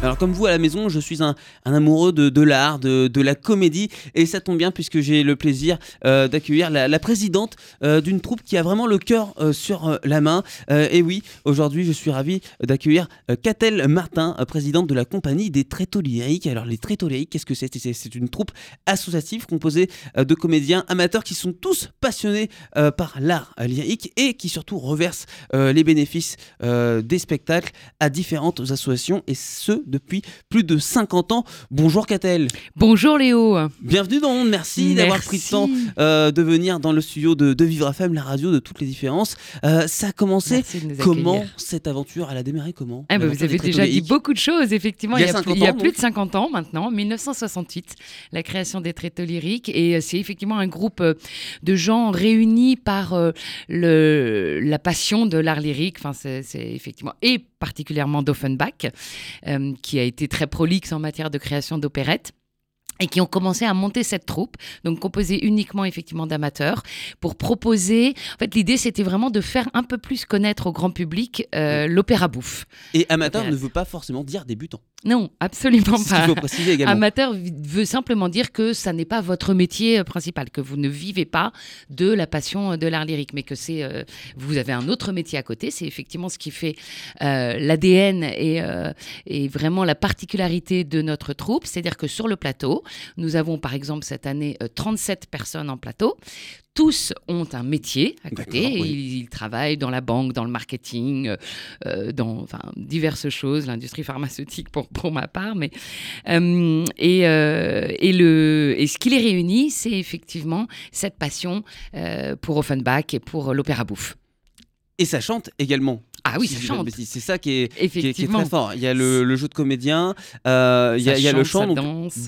Alors comme vous à la maison, je suis un, amoureux de, l'art, de, la comédie, et ça tombe bien puisque j'ai le plaisir euh, d'accueillir la, présidente euh, d'une troupe qui a vraiment le cœur euh, sur la main. et oui, aujourd'hui je suis ravi d'accueillir Catel Martin, présidente de la compagnie des Tréteaux Lyriques. Alors les Tréteaux Lyriques, qu'est-ce que c'est? C'est une troupe associative composée de comédiens amateurs qui sont tous passionnés par l'art lyrique et qui surtout reversent les bénéfices des spectacles à différentes associations et ce depuis plus de 50 ans. Bonjour Catel. Bonjour Léo. Bienvenue dans Monde. Merci, d'avoir pris le temps euh, de venir dans le studio de, de Vivre FM, la radio de toutes les différences. Euh, ça a commencé comment cette aventure? Elle a démarré comment? Ah bah, Vous avez déjà dit beaucoup de choses, effectivement. Il y a, il y a, plus, de 50 ans maintenant, 1968, la création des Tréteaux lyriques. Et euh, c'est effectivement un groupe de gens réunis par le, la passion de l'art lyrique. Enfin, c'est effectivement. Et particulièrement d'Offenbach, euh, qui a été très prolixe en matière de création d'opérettes et qui ont commencé à monter cette troupe, donc composée uniquement effectivement d'amateurs, pour proposer. En fait, l'idée c'était vraiment de faire un peu plus connaître au grand public euh, l'opéra bouffe. Et amateur ne veut pas forcément dire débutant. Non, absolument pas. faut préciser également. Amateur veut simplement dire que ça n'est pas votre métier euh, principal, que vous ne vivez pas de la passion euh, de l'art lyrique, mais que c'est euh, vous avez un autre métier à côté. C'est effectivement ce qui fait l'ADN et, et, vraiment la particularité de notre troupe. C'est-à-dire que sur le plateau, nous avons par exemple cette année 37 personnes en plateau tous ont un métier à côté. ils, travaillent dans la banque, dans le marketing, euh, euh, dans enfin, diverses choses, l'industrie pharmaceutique pour, pour ma part. Mais, euh, et, et, le, et ce qui les réunit, c'est effectivement cette passion pour Offenbach et pour l'opéra bouffe. Et ça chante également. Ah oui, ça chante. C'est ça qui est, qui est, très fort. Il y a le, jeu de comédien, euh, il, y a, le chant,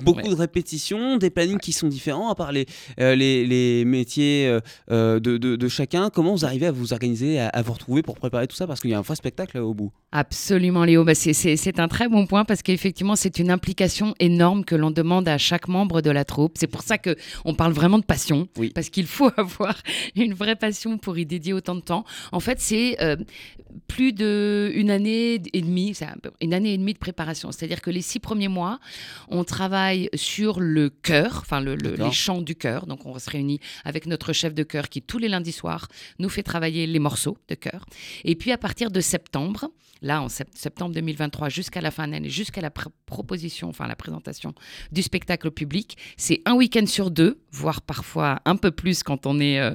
beaucoup de répétitions, des plannings qui sont différents à part les, euh, les, métiers euh, de, de, chacun. Comment vous arrivez à vous organiser, à, vous retrouver pour préparer tout ça? Parce qu'il y a un vrai spectacle au bout. Absolument, Léo. Bah, c'est un très bon point parce qu'effectivement, c'est une implication énorme que l'on demande à chaque membre de la troupe. C'est pour ça qu'on parle vraiment de passion, oui. parce qu'il faut avoir une vraie passion pour y dédier autant de temps. En fait, c'est plus d'une année et demie, une année et demie de préparation. C'est-à-dire que les six premiers mois, on travaille sur le chœur, enfin le, les chants du chœur. Donc on se réunit avec notre chef de chœur qui tous les lundis soirs nous fait travailler les morceaux de chœur. Et puis à partir de septembre, là en septembre 2023 jusqu'à la fin de l'année, jusqu'à la proposition, enfin la présentation du spectacle au public, c'est un week-end sur deux, voire parfois un peu plus quand on est euh,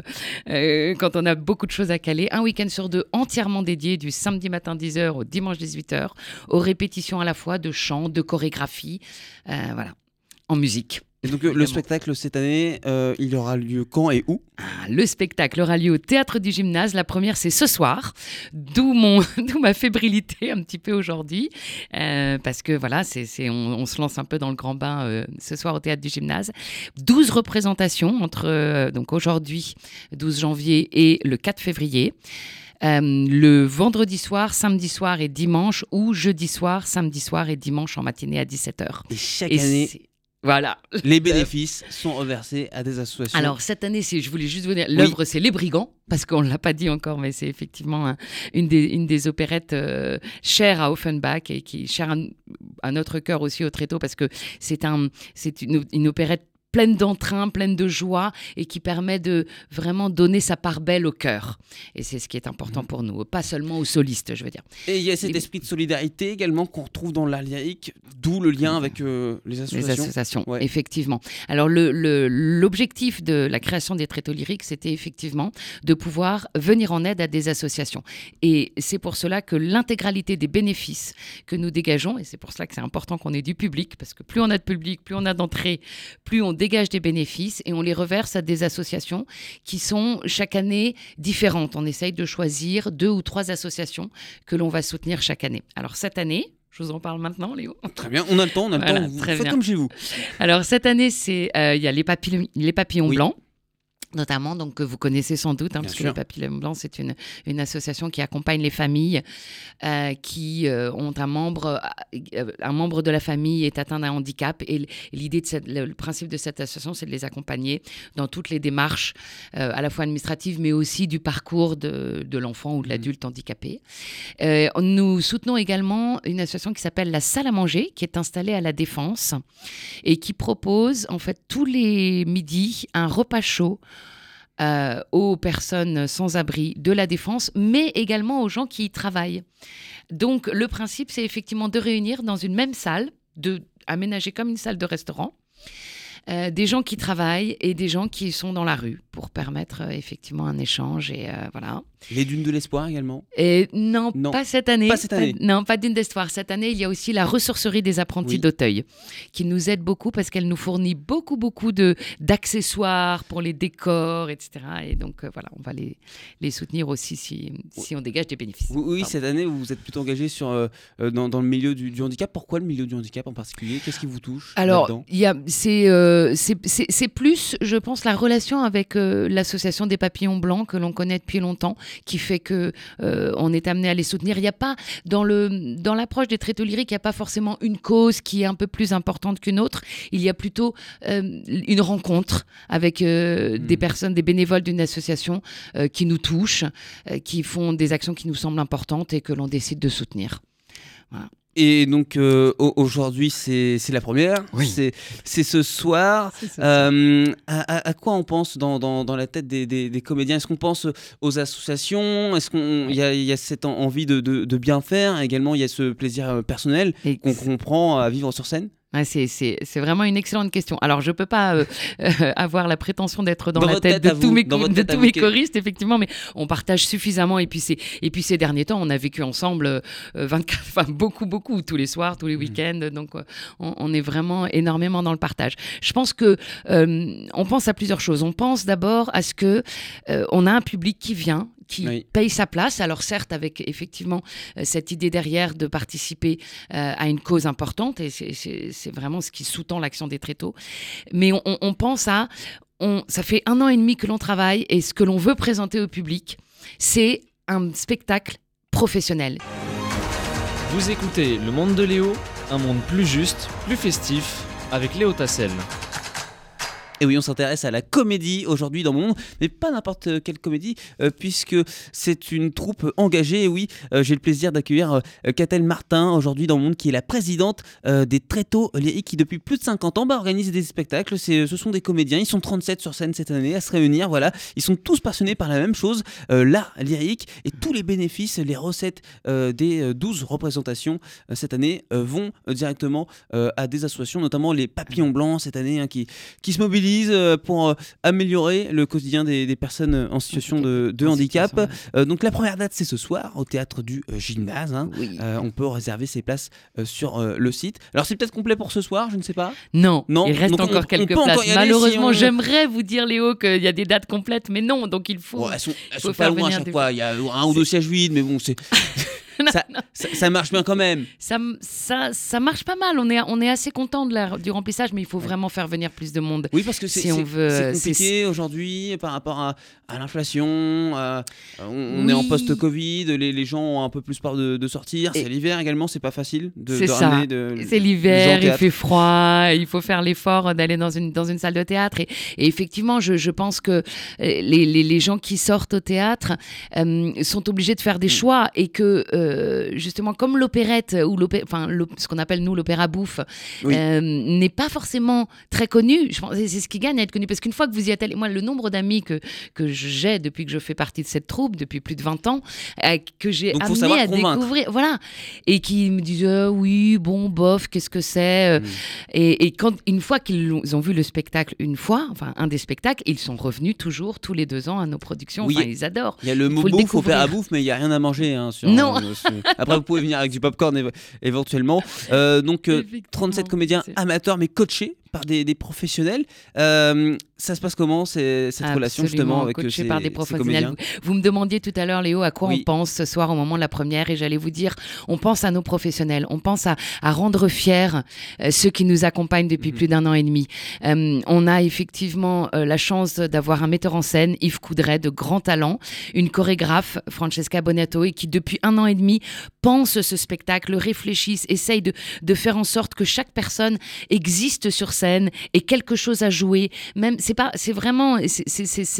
euh, quand on a beaucoup de choses à caler, un week-end sur deux entièrement dédié du samedi matin 10h au dimanche 18h, aux répétitions à la fois de chant, de chorégraphie, euh, voilà, en musique. Et donc le spectacle cette année, euh, il aura lieu quand et où? Ah, Le spectacle aura lieu au théâtre du gymnase. La première c'est ce soir, d'où mon, ma fébrilité un petit peu aujourd'hui, euh, parce que voilà, c'est, on, se lance un peu dans le grand bain ce soir au théâtre du gymnase. 12 représentations entre donc aujourd'hui 12 janvier et le 4 février. Euh, le vendredi soir, samedi soir et dimanche, ou jeudi soir, samedi soir et dimanche en matinée à 17h. Et chaque année, voilà. Les bénéfices sont reversés à des associations. Alors cette année, je voulais juste vous dire, l'œuvre c'est Les Brigands, parce qu'on ne l'a pas dit encore, mais c'est effectivement une, des, une des opérettes euh, chères à Offenbach et qui chère à, notre cœur aussi au Tréteau, parce que c'est un, une, une opérette pleine d'entrain, pleine de joie et qui permet de vraiment donner sa part belle au cœur. Et c'est ce qui est important mhm. pour nous, pas seulement aux solistes, je veux dire. Et il y a cet esprit de solidarité également qu'on retrouve dans l'art lyrique, d'où le lien avec euh, les associations. Les associations, effectivement. Alors l'objectif le, de la création des tréteaux lyriques, c'était effectivement de pouvoir venir en aide à des associations. Et c'est pour cela que l'intégralité des bénéfices que nous dégageons, et c'est pour cela que c'est important qu'on ait du public, parce que plus on a de public, plus on a d'entrées, plus on dégage des bénéfices et on les reverse à des associations qui sont chaque année différentes. On essaye de choisir deux ou trois associations que l'on va soutenir chaque année. Alors cette année, je vous en parle maintenant, Léo. Très bien, on a le temps, on a le temps. Vous faites comme chez vous. Alors cette année, c'est euh, il y a les papillons, les papillons blancs. Notamment, donc que vous connaissez sans doute, hein, parce que sûr. les Papillons Blancs, c'est une, une association qui accompagne les familles euh, qui euh, ont un membre, euh, un membre de la famille est atteint d'un handicap. Et l'idée de cette, le, le principe de cette association, c'est de les accompagner dans toutes les démarches, à la fois administratives, mais aussi du parcours de, de l'enfant ou de l'adulte handicapé. Nous soutenons également une association qui s'appelle la Salle à manger, qui est installée à la Défense et qui propose en fait tous les midis un repas chaud euh, aux personnes sans abri de la défense, mais également aux gens qui y travaillent. Donc le principe, c'est effectivement de réunir dans une même salle, de aménager comme une salle de restaurant, euh, des gens qui travaillent et des gens qui sont dans la rue pour permettre euh, effectivement un échange et euh, voilà. Les dunes de l'espoir également? Et non, Non, pas cette année. pas cette année. non, pas d'une d'histoire. Cette année, il y a aussi la ressourcerie des apprentis Oui. d'Auteuil, qui nous aide beaucoup parce qu'elle nous fournit beaucoup, beaucoup de d'accessoires pour les décors, etc. Et donc euh, voilà, on va les, les soutenir aussi si, si on dégage des bénéfices. Oui, cette année, vous vous êtes plutôt engagé sur, dans, dans le milieu du, du handicap. Pourquoi le milieu du handicap en particulier? Qu'est-ce qui vous touche Alors, il y a, c'est- c'est plus, je pense, la relation avec euh, l'association des papillons blancs que l'on connaît depuis longtemps, qui fait que euh, on est amené à les soutenir. Il n'y a pas dans le dans l'approche des tréteaux lyriques, il n'y a pas forcément une cause qui est un peu plus importante qu'une autre. Il y a plutôt euh, une rencontre avec euh, des Mm. personnes, des bénévoles d'une association qui nous touchent, qui font des actions qui nous semblent importantes et que l'on décide de soutenir. Et donc euh, au- aujourd'hui, c'est c'est la première. Oui. C'est c'est ce soir. Euh, à, à- quoi on pense dans, dans- dans la tête des, des- des comédiens? Est-ce qu'on pense aux associations? Est-ce qu'il y a, il y a cette en- envie de, de- de bien faire? Également, il y a ce plaisir euh, personnel Et qu'on comprend à vivre sur scène? Ouais, c'est- vraiment une excellente question. Alors, je ne peux pas euh, euh, avoir la prétention d'être dans, Dans la tête, de tous mes, de tous choristes, effectivement, mais on partage suffisamment. Et puis, c'est- et puis ces derniers temps, on a vécu ensemble euh, 24, enfin, beaucoup, beaucoup, tous les soirs, Mmh. tous les week-ends. Donc, euh, on, on est vraiment énormément dans le partage. Je pense que euh, on pense à plusieurs choses. On pense d'abord à ce que euh, on a un public qui vient qui Oui. paye sa place. Alors certes, avec effectivement euh, cette idée derrière de participer euh, à une cause importante, et c'est- vraiment ce qui sous-tend l'action des tréteaux. Mais on, on- on pense à, on, ça fait un an et demi que l'on travaille, et ce que l'on veut présenter au public, c'est un spectacle professionnel. Vous écoutez Le Monde de Léo, un monde plus juste, plus festif, avec Léo Tassel. Et oui, on s'intéresse à la comédie aujourd'hui dans mon monde, mais pas n'importe quelle comédie, euh, puisque c'est une troupe engagée. Et oui, euh, j'ai le plaisir d'accueillir euh, Martin aujourd'hui dans mon monde, qui est la présidente euh, des Tréteaux lyriques, qui depuis plus de 50 ans bah, organise des spectacles. Ce sont des comédiens, ils sont 37 sur scène cette année à se réunir. Voilà, ils sont tous passionnés par la même chose, l'art lyrique, et tous les bénéfices, les recettes des euh, 12 représentations cette année vont directement à des associations, notamment les Papillons Blancs cette année, hein, qui qui se mobilisent euh, pour euh, améliorer le quotidien des, des personnes en situation de, handicap. Euh, donc la première date, c'est ce soir au théâtre du euh, gymnase. hein. Oui. Euh, on peut réserver ses places sur le site. Alors c'est peut-être complet pour ce soir, je ne sais pas. Non, Non, il reste donc on- encore on quelques encore places. Malheureusement, si on- j'aimerais vous dire, Léo, qu'il y a des dates complètes, mais non, donc il faut. Bon, elles sont, elles faut sont pas faire loin à chaque fois. Il y a un ou deux sièges vides, mais bon, c'est ça, ça- ça marche bien quand même. Ça, ça, ça marche pas mal. On est, on est assez content de la, du remplissage, mais il faut vraiment faire venir plus de monde. Oui, parce que c'est Si euh, compliqué aujourd'hui par rapport à, à l'inflation. On, on est en post-Covid, les, les gens ont un peu plus peur de, de sortir. C'est l'hiver également, c'est pas facile de, de ramener de- C'est l'hiver, il fait froid, il faut faire l'effort d'aller dans une, dans une salle de théâtre. Et, et effectivement, je, je pense que euh, les, les, les gens qui sortent au théâtre euh, sont obligés de faire Mm. des choix et que, euh, justement, comme l'opérette, ou enfin, ce qu'on appelle nous l'opéra bouffe, Oui. euh, n'est pas forcément très connu, je pense que c'est ce qui gagne à être connu. Parce qu'une fois que vous y êtes allé, moi, le nombre d'amis que, que j'ai depuis que je fais partie de cette troupe, depuis plus de 20 ans, euh, que j'ai amené à convaincre. découvrir, voilà, et qui me disaient euh, oui, bon, bof, qu'est-ce que c'est euh, Mm. et, et quand une fois qu'ils ont vu le spectacle une fois, enfin un des spectacles, ils sont revenus toujours tous les deux ans à nos productions. Oui. Enfin, ils adorent. Il y a le mot bouffe, opéra bouffe, mais il n'y a rien à manger. hein, sur, Non. euh, Après, vous pouvez venir avec du popcorn éve- éventuellement. Euh, donc, euh, Effectivement, 37 comédiens c'est- amateurs, mais coachés par des, des professionnels. Euh, ça se passe comment c'est- cette relation justement Absolument, avec euh, coaché ces, par des ces professionnels. Vous, vous me demandiez tout à l'heure, Léo, à quoi Oui. on pense ce soir au moment de la première, et j'allais vous dire, on pense à nos professionnels, on pense à, à rendre fiers euh, ceux qui nous accompagnent depuis Mhm. plus d'un an et demi. Euh, on a effectivement euh, la chance d'avoir un metteur en scène, Yves Coudray, de grand talent, une chorégraphe, Francesca Bonato, et qui depuis un an et demi pense ce spectacle, réfléchissent, essaye de, de faire en sorte que chaque personne existe sur scène et quelque chose à jouer. Même c'est pas, c'est vraiment, c'est-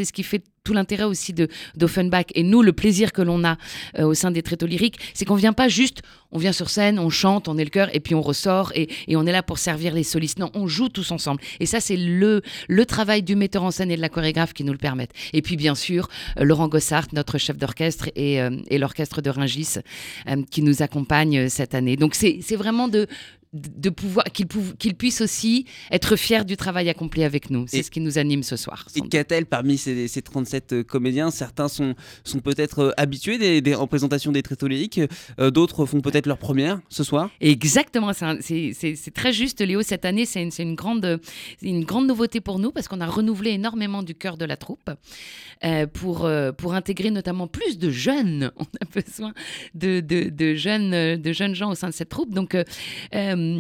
ce qui fait tout l'intérêt aussi de d'Offenbach et nous le plaisir que l'on a euh, au sein des tréteaux lyriques, c'est qu'on vient pas juste, on vient sur scène, on chante, on est le cœur et puis on ressort et, et on est là pour servir les solistes. Non, on joue tous ensemble et ça c'est le le travail du metteur en scène et de la chorégraphe qui nous le permettent. Et puis bien sûr euh, Laurent Gossart, notre chef d'orchestre et, euh, et l'orchestre de Ringis qui nous accompagne cette année. Donc c'est vraiment de de pouvoir qu'ils qu'ils puissent aussi être fiers du travail accompli avec nous. C'est ce qui nous anime ce soir. Et qu'a-t-elle parmi ces, ces 37 euh, comédiens? Certains sont, sont peut-être euh, habitués des, des représentations des tréteaux lyriques, euh, d'autres font peut-être leur première ce soir? Exactement, c'est très juste, Léo. Cette année, c'est une, une grande, une grande nouveauté pour nous parce qu'on a renouvelé énormément du cœur de la troupe euh, pour, euh, pour intégrer notamment plus de jeunes. On a besoin de, de, de jeunes, de jeunes gens au sein de cette troupe. Donc,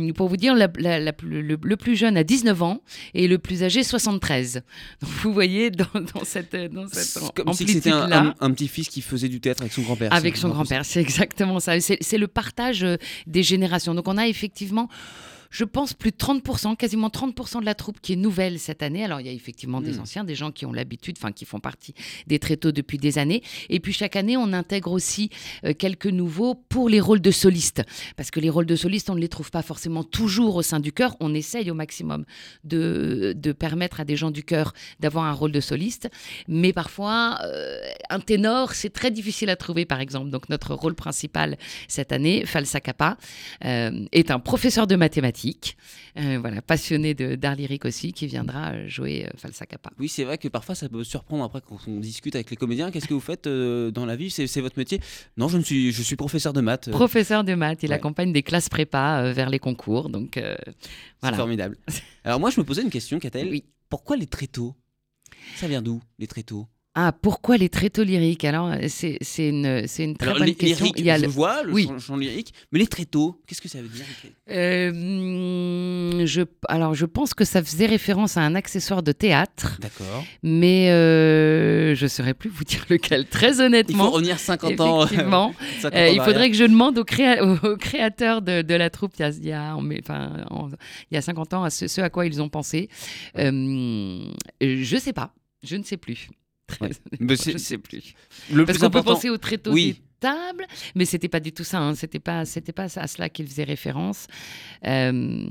euh, pour vous dire, la- la- la plus- le, le plus jeune a 19 ans et le plus âgé 73. Donc, vous voyez dans, dans cette, dans cette comme si c'était un, un- un petit-fils qui faisait du théâtre avec son grand-père. Avec son grand-père, c'est exactement ça. C'est c'est le partage euh, des générations. Donc on a effectivement, je pense, plus de 30%, quasiment 30% de la troupe qui est nouvelle cette année. Alors il y a effectivement des Mm. anciens, des gens qui ont l'habitude, enfin qui font partie des tréteaux depuis des années. Et puis chaque année, on intègre aussi euh, quelques nouveaux pour les rôles de solistes. Parce que les rôles de solistes, on ne les trouve pas forcément toujours au sein du chœur. On essaye au maximum de, de permettre à des gens du chœur d'avoir un rôle de soliste. Mais parfois, euh, un ténor, c'est très difficile à trouver, par exemple. Donc, notre rôle principal cette année, Falsa Kappa, euh, est un professeur de mathématiques, euh, voilà, passionné de- d'art lyrique aussi, qui viendra euh, jouer euh, Falsa Kappa. Oui, c'est vrai que parfois ça peut surprendre après quand on discute avec les comédiens. Qu'est-ce que vous faites dans la vie? C'est c'est votre métier? Non, je ne suis, je suis professeur de maths. Professeur de maths, il Ouais. accompagne des classes prépa vers les concours. Donc, C'est formidable. Alors moi, je me posais une question, Catel. Oui. Pourquoi les tréteaux? Ça vient d'où, les tréteaux? Ah, pourquoi les tréteaux lyriques? Alors, c'est une, une très Alors, bonne les question. lyriques, Il y a je le- vois, le Oui. chant, lyrique, mais les tréteaux, qu'est-ce que ça veut dire Euh, je, alors, je pense que ça faisait référence à un accessoire de théâtre. D'accord. Mais euh, je ne saurais plus vous dire lequel, très Il faut honnêtement. revenir 50 ans. Effectivement. 50 Euh, ans il faudrait que je demande aux, créa- aux- créateurs de, de la troupe il y a, enfin, en- il y a 50 ans à ce, ce à quoi ils ont pensé. Je ne sais pas. Je ne sais plus. Très Ouais. je ne sais plus. Le Parce qu'on peut important. penser au tréteau Oui. des tables, mais c'était pas du tout ça. Hein. C'était pas, c'était pas à cela qu'il faisait référence. Euh,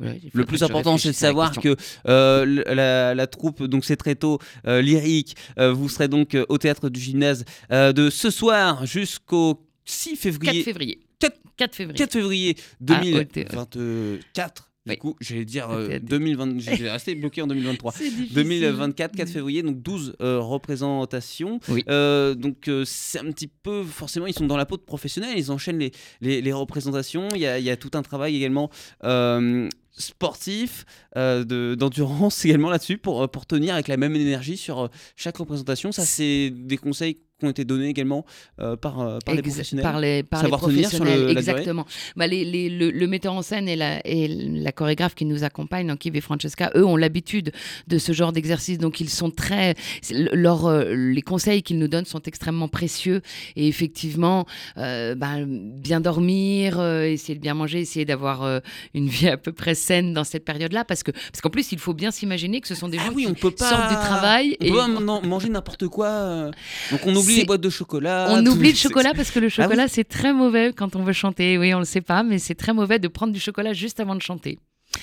il Le plus important, c'est de savoir que euh, la, la troupe, donc c'est très tôt, euh, lyrique, euh, vous serez donc euh, au théâtre du gymnase euh, de ce soir jusqu'au 6 4 février. février. 4 4 février. 4 février Ah, au thé- 2024. Du Oui. coup, j'allais dire euh, théâtre. 2020, j'ai resté bloqué en 2023. C'est difficile. 2024, 4 Mm. février, donc 12 euh, représentations. Oui. Euh, donc euh, c'est un petit peu, forcément, ils sont dans la peau de professionnels, ils enchaînent les, les, les représentations. Il y, a, il y a tout un travail également euh, sportif, euh, de- d'endurance également là-dessus, pour, euh, pour tenir avec la même énergie sur euh, chaque représentation. Ça, c'est des conseils qui ont été donnés également euh, par, euh, par les professionnels. Par les, par les Savoir tenir sur le- professionnels, la durée. exactement. Bah, les, les- le, le metteur en scène et la, et la chorégraphe qui nous accompagnent, donc Yves et Francesca, eux ont l'habitude de ce genre d'exercice, donc ils sont très... leur, euh, les conseils qu'ils nous donnent sont extrêmement précieux et effectivement, bah, bien dormir, essayer de bien manger, essayer d'avoir une vie à peu près saine dans cette période-là, parce que parce qu'en plus, il faut bien s'imaginer que ce sont des Ah gens oui, qui on peut pas sortent du travail On et peut pas man- manger n'importe quoi. euh. Donc on oublie les boîtes de chocolat. On tout- oublie le chocolat parce que le Ah oui chocolat, c'est très mauvais quand on veut chanter. Oui, on le sait pas, mais c'est très mauvais de prendre du chocolat juste avant de chanter.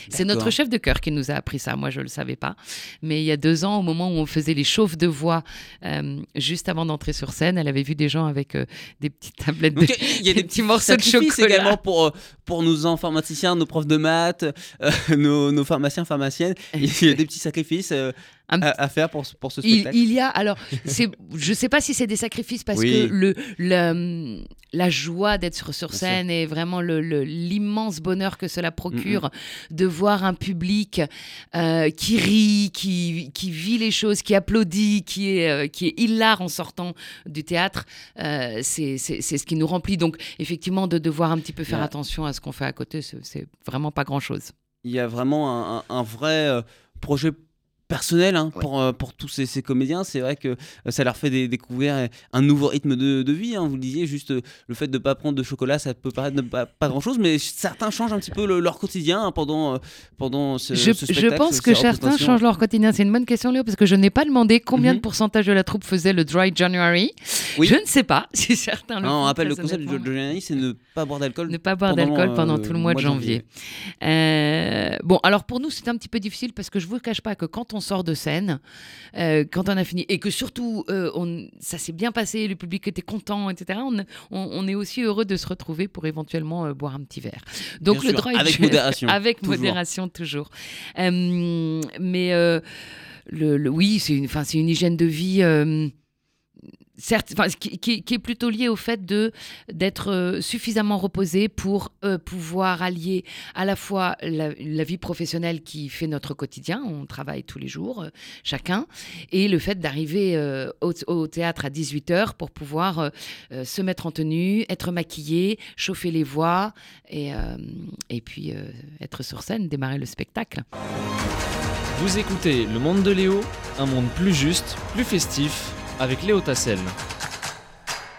C'est notre chef de chœur qui nous a appris ça. Moi, je le savais pas. Mais il y a deux ans, au moment où on faisait les chauffes de voix, euh, juste avant d'entrer sur scène, elle avait vu des gens avec euh, des petites tablettes de... Donc, il y a des, petits morceaux de chocolat. également pour, euh, pour nos informaticiens, nos profs de maths, nos, nos pharmaciens, pharmaciennes. Il y a des petits sacrifices. Un à, à faire pour, ce- pour ce Il, spectacle il y a alors, je sais pas si c'est des sacrifices parce Oui. que le, le- la joie d'être sur, scène et vraiment le- l'immense bonheur que cela procure Mm, de voir un public euh, qui rit, qui, qui vit les choses, qui applaudit, qui est, euh, qui est hilar en sortant du théâtre, euh, c'est, ce qui nous remplit. Donc effectivement, de devoir un petit peu faire Ouais. attention à ce qu'on fait à côté, c'est, vraiment pas grand-chose. il y a vraiment un, un- un vrai euh, projet personnel hein, Ouais. pour, euh, pour tous ces, ces comédiens. C'est vrai que euh, ça leur fait dé- découvrir euh, un nouveau rythme de, de vie. hein. Vous le disiez, juste euh, le fait de ne pas prendre de chocolat, ça peut paraître ne pas, pas grand-chose, mais certains changent un petit peu le- leur quotidien hein, pendant, euh, pendant ce, je, ce je spectacle. pense que certains changent leur quotidien. C'est une bonne question, Léo, parce que je n'ai pas demandé combien Mhm. de pourcentage de la troupe faisait le Dry January. Oui. Je ne sais pas si certains le Hein, on rappelle le concept du honnêtement. Johnny, c'est ne pas boire d'alcool. Ne pas boire pendant, d'alcool pendant euh, tout le mois de janvier. Euh, bon, alors pour nous, c'est un petit peu difficile parce que je vous cache pas que quand on sort de scène, euh, quand on a fini, et que surtout euh, on, ça s'est bien passé, le public était content, etc., on, on- on est aussi heureux de se retrouver pour éventuellement euh, boire un petit verre. Donc Bien le sûr, dry avec Jan- modération, avec toujours. modération toujours. Mais le, le- oui, c'est une, une hygiène de vie. Certes, qui, est plutôt lié au fait de d'être euh, suffisamment reposé pour euh, pouvoir allier à la fois la, vie professionnelle qui fait notre quotidien, on travaille tous les jours, euh, chacun, et le fait d'arriver au, théâtre à 18h pour pouvoir se mettre en tenue, être maquillé, chauffer les voix, et, et puis être sur scène, démarrer le spectacle. Vous écoutez Le Monde de Léo, un monde plus juste, plus festif, avec Léo Tassel.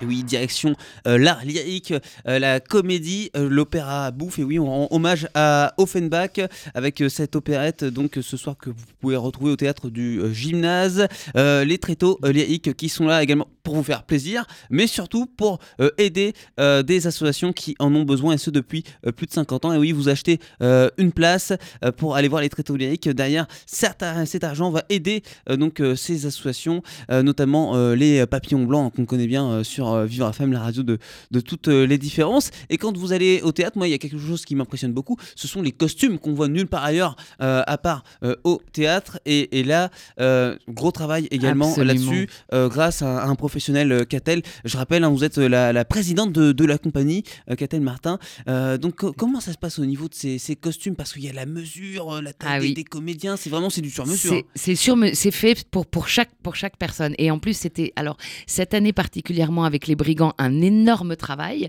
Oui, direction euh, l'art lyrique, euh, la comédie, euh, l'opéra bouffe. Et oui, on rend hommage à Offenbach avec cette opérette donc ce soir que vous pouvez retrouver au théâtre du gymnase. Les tréteaux lyriques qui sont là également pour vous faire plaisir, mais surtout pour aider des associations qui en ont besoin et ce depuis plus de 50 ans. Et oui, vous achetez une place pour aller voir les tréteaux lyriques. Derrière, cet argent va aider donc ces associations, notamment les papillons blancs qu'on connaît bien euh, sur euh, Vivre FM, la radio de, de toutes euh, les différences. Et quand vous allez au théâtre, moi, il y a quelque chose qui m'impressionne beaucoup, ce sont les costumes qu'on voit nulle part ailleurs, euh, à part au théâtre. Et, et là, gros travail également là-dessus, grâce à, un professionnel, Catel. Je rappelle, hein, vous êtes la, la présidente de, de la compagnie, Catel Martin. Donc, co- comment ça se passe au niveau de ces, ces costumes? Parce qu'il y a la mesure, la taille Ah des, oui. des comédiens, c'est vraiment c'est du sur-mesure. C'est- C'est sur me- c'est fait pour, pour, chaque, pour chaque personne. Et en plus, c'était, alors, cette année particulièrement avec les brigands, un énorme travail.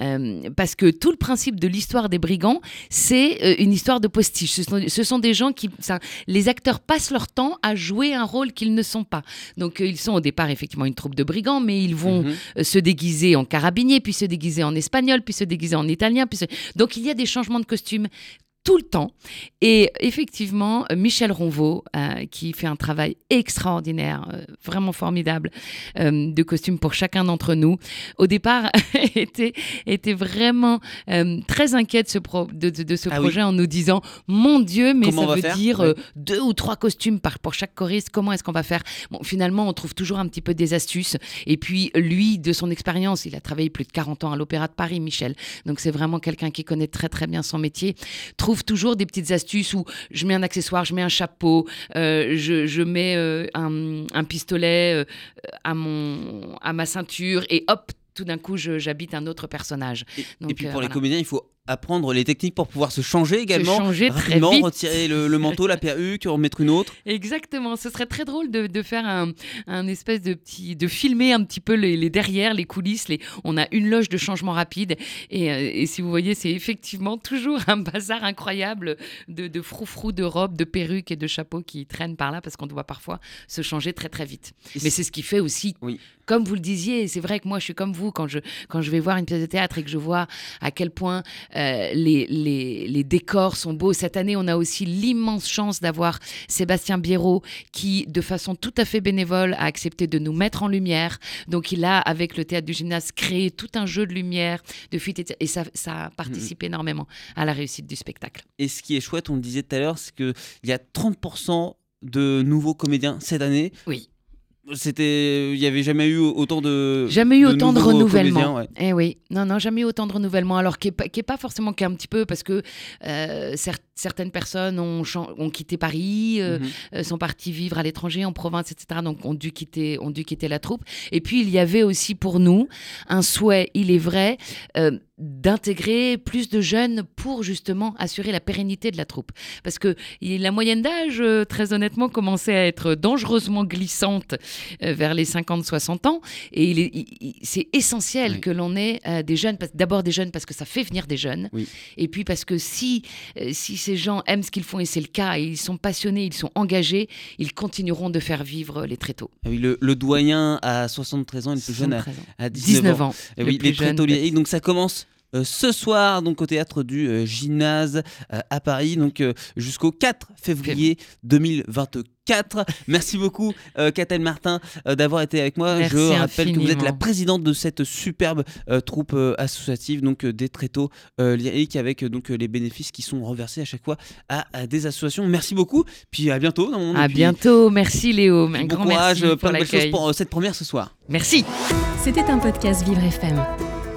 euh, parce que tout le principe de l'histoire des brigands, c'est euh, une histoire de postiche. Ce sont, ce sont des gens qui. ça- les acteurs passent leur temps à jouer un rôle qu'ils ne sont pas. Donc, euh, ils sont au départ effectivement une troupe de brigands, mais ils vont Mhm. se déguiser en carabinier, puis se déguiser en espagnol, puis se déguiser en italien. Puis se- Donc il y a des changements de costumes tout le temps. Et effectivement, euh, Michel Ronvaux, euh, qui fait un travail extraordinaire, euh, vraiment formidable, euh, de costumes pour chacun d'entre nous, au départ était, était vraiment très inquiet de ce, pro- de, de- de ce Ah oui. projet en nous disant, mon Dieu, mais Comment on ça veut dire Ouais. deux ou trois costumes par, pour chaque choriste, comment est-ce qu'on va faire? Bon, finalement, on trouve toujours un petit peu des astuces. Et puis, lui, de son expérience, il a travaillé plus de 40 ans à l'Opéra de Paris, Michel. Donc, c'est vraiment quelqu'un qui connaît très, très bien son métier. Trouve toujours des petites astuces où je mets un accessoire, je mets un chapeau, euh, je, je mets euh, un, un pistolet euh, à, mon, à ma ceinture et hop, tout d'un coup, j'habite un autre personnage. Et, Donc, et puis pour les comédiens, il faut apprendre les techniques pour pouvoir se changer également. changer très rapidement, vite. retirer le, le manteau, la perruque, en mettre une autre. Exactement, ce serait très drôle de, de faire un, un espèce de petit, de filmer un petit peu les, les derrière, les coulisses. Les, on a une loge de changement rapide et, euh, et si vous voyez, c'est effectivement toujours un bazar incroyable de, de froufrou, de robes, de perruques et de chapeaux qui traînent par là parce qu'on doit parfois se changer très très vite. Mais c'est- c'est ce qui fait aussi, Oui. Comme vous le disiez, c'est vrai que moi je suis comme vous quand je, quand je vais voir une pièce de théâtre et que je vois à quel point euh, les, les, les décors sont beaux. Cette année, on a aussi l'immense chance d'avoir Sébastien Biérot qui, de façon tout à fait bénévole, a accepté de nous mettre en lumière. Donc il a, avec le théâtre du gymnase, créé tout un jeu de lumière, de fuite, etc. et ça, ça a participé énormément à la réussite du spectacle. Et ce qui est chouette, on le disait tout à l'heure, c'est qu'il y a 30% de nouveaux comédiens cette année. Oui. C'était, il n'y avait jamais eu autant de. Jamais eu autant de renouvellement. ouais. Eh oui, non, non, jamais eu autant de renouvellement. Alors qui est, pas- qui est pas forcément qu'un petit peu parce que euh, certes, certaines personnes ont, quitté Paris, euh, Mhm. euh, sont partis vivre à l'étranger, en province, etc. Donc ont dû quitter, ont dû quitter la troupe. Et puis il y avait aussi pour nous un souhait, il est vrai, euh, d'intégrer plus de jeunes pour justement assurer la pérennité de la troupe. Parce que la moyenne d'âge, très honnêtement, commençait à être dangereusement glissante vers les 50-60 ans. Et c'est essentiel Oui. que l'on ait des jeunes, d'abord des jeunes parce que ça fait venir des jeunes. Oui. Et puis parce que si, si ces gens aiment ce qu'ils font, et c'est le cas, et ils sont passionnés, ils sont engagés, ils continueront de faire vivre les tréteaux. Ah oui, le, le doyen à 73 ans et le plus jeune à, 73 ans. à 19, 19 ans. ans. Le oui, les jeune. Donc ça commence ce soir donc au théâtre du euh, Gymnase euh, à Paris donc euh, jusqu'au 4 février 2024. Merci beaucoup euh, Catel Martin euh, d'avoir été avec moi. Merci Je rappelle que vous êtes la présidente de cette superbe euh, troupe euh, associative donc euh, des Tréteaux euh, lyriques avec euh, donc euh, les bénéfices qui sont reversés à chaque fois à, à des associations. Merci beaucoup. Puis à bientôt dans mon À puis, bientôt. Merci Léo. Un Bon grand courage, merci euh, pour plein de belles choses l'accueil. pour euh, cette première ce soir. Merci. C'était un podcast Vivre FM.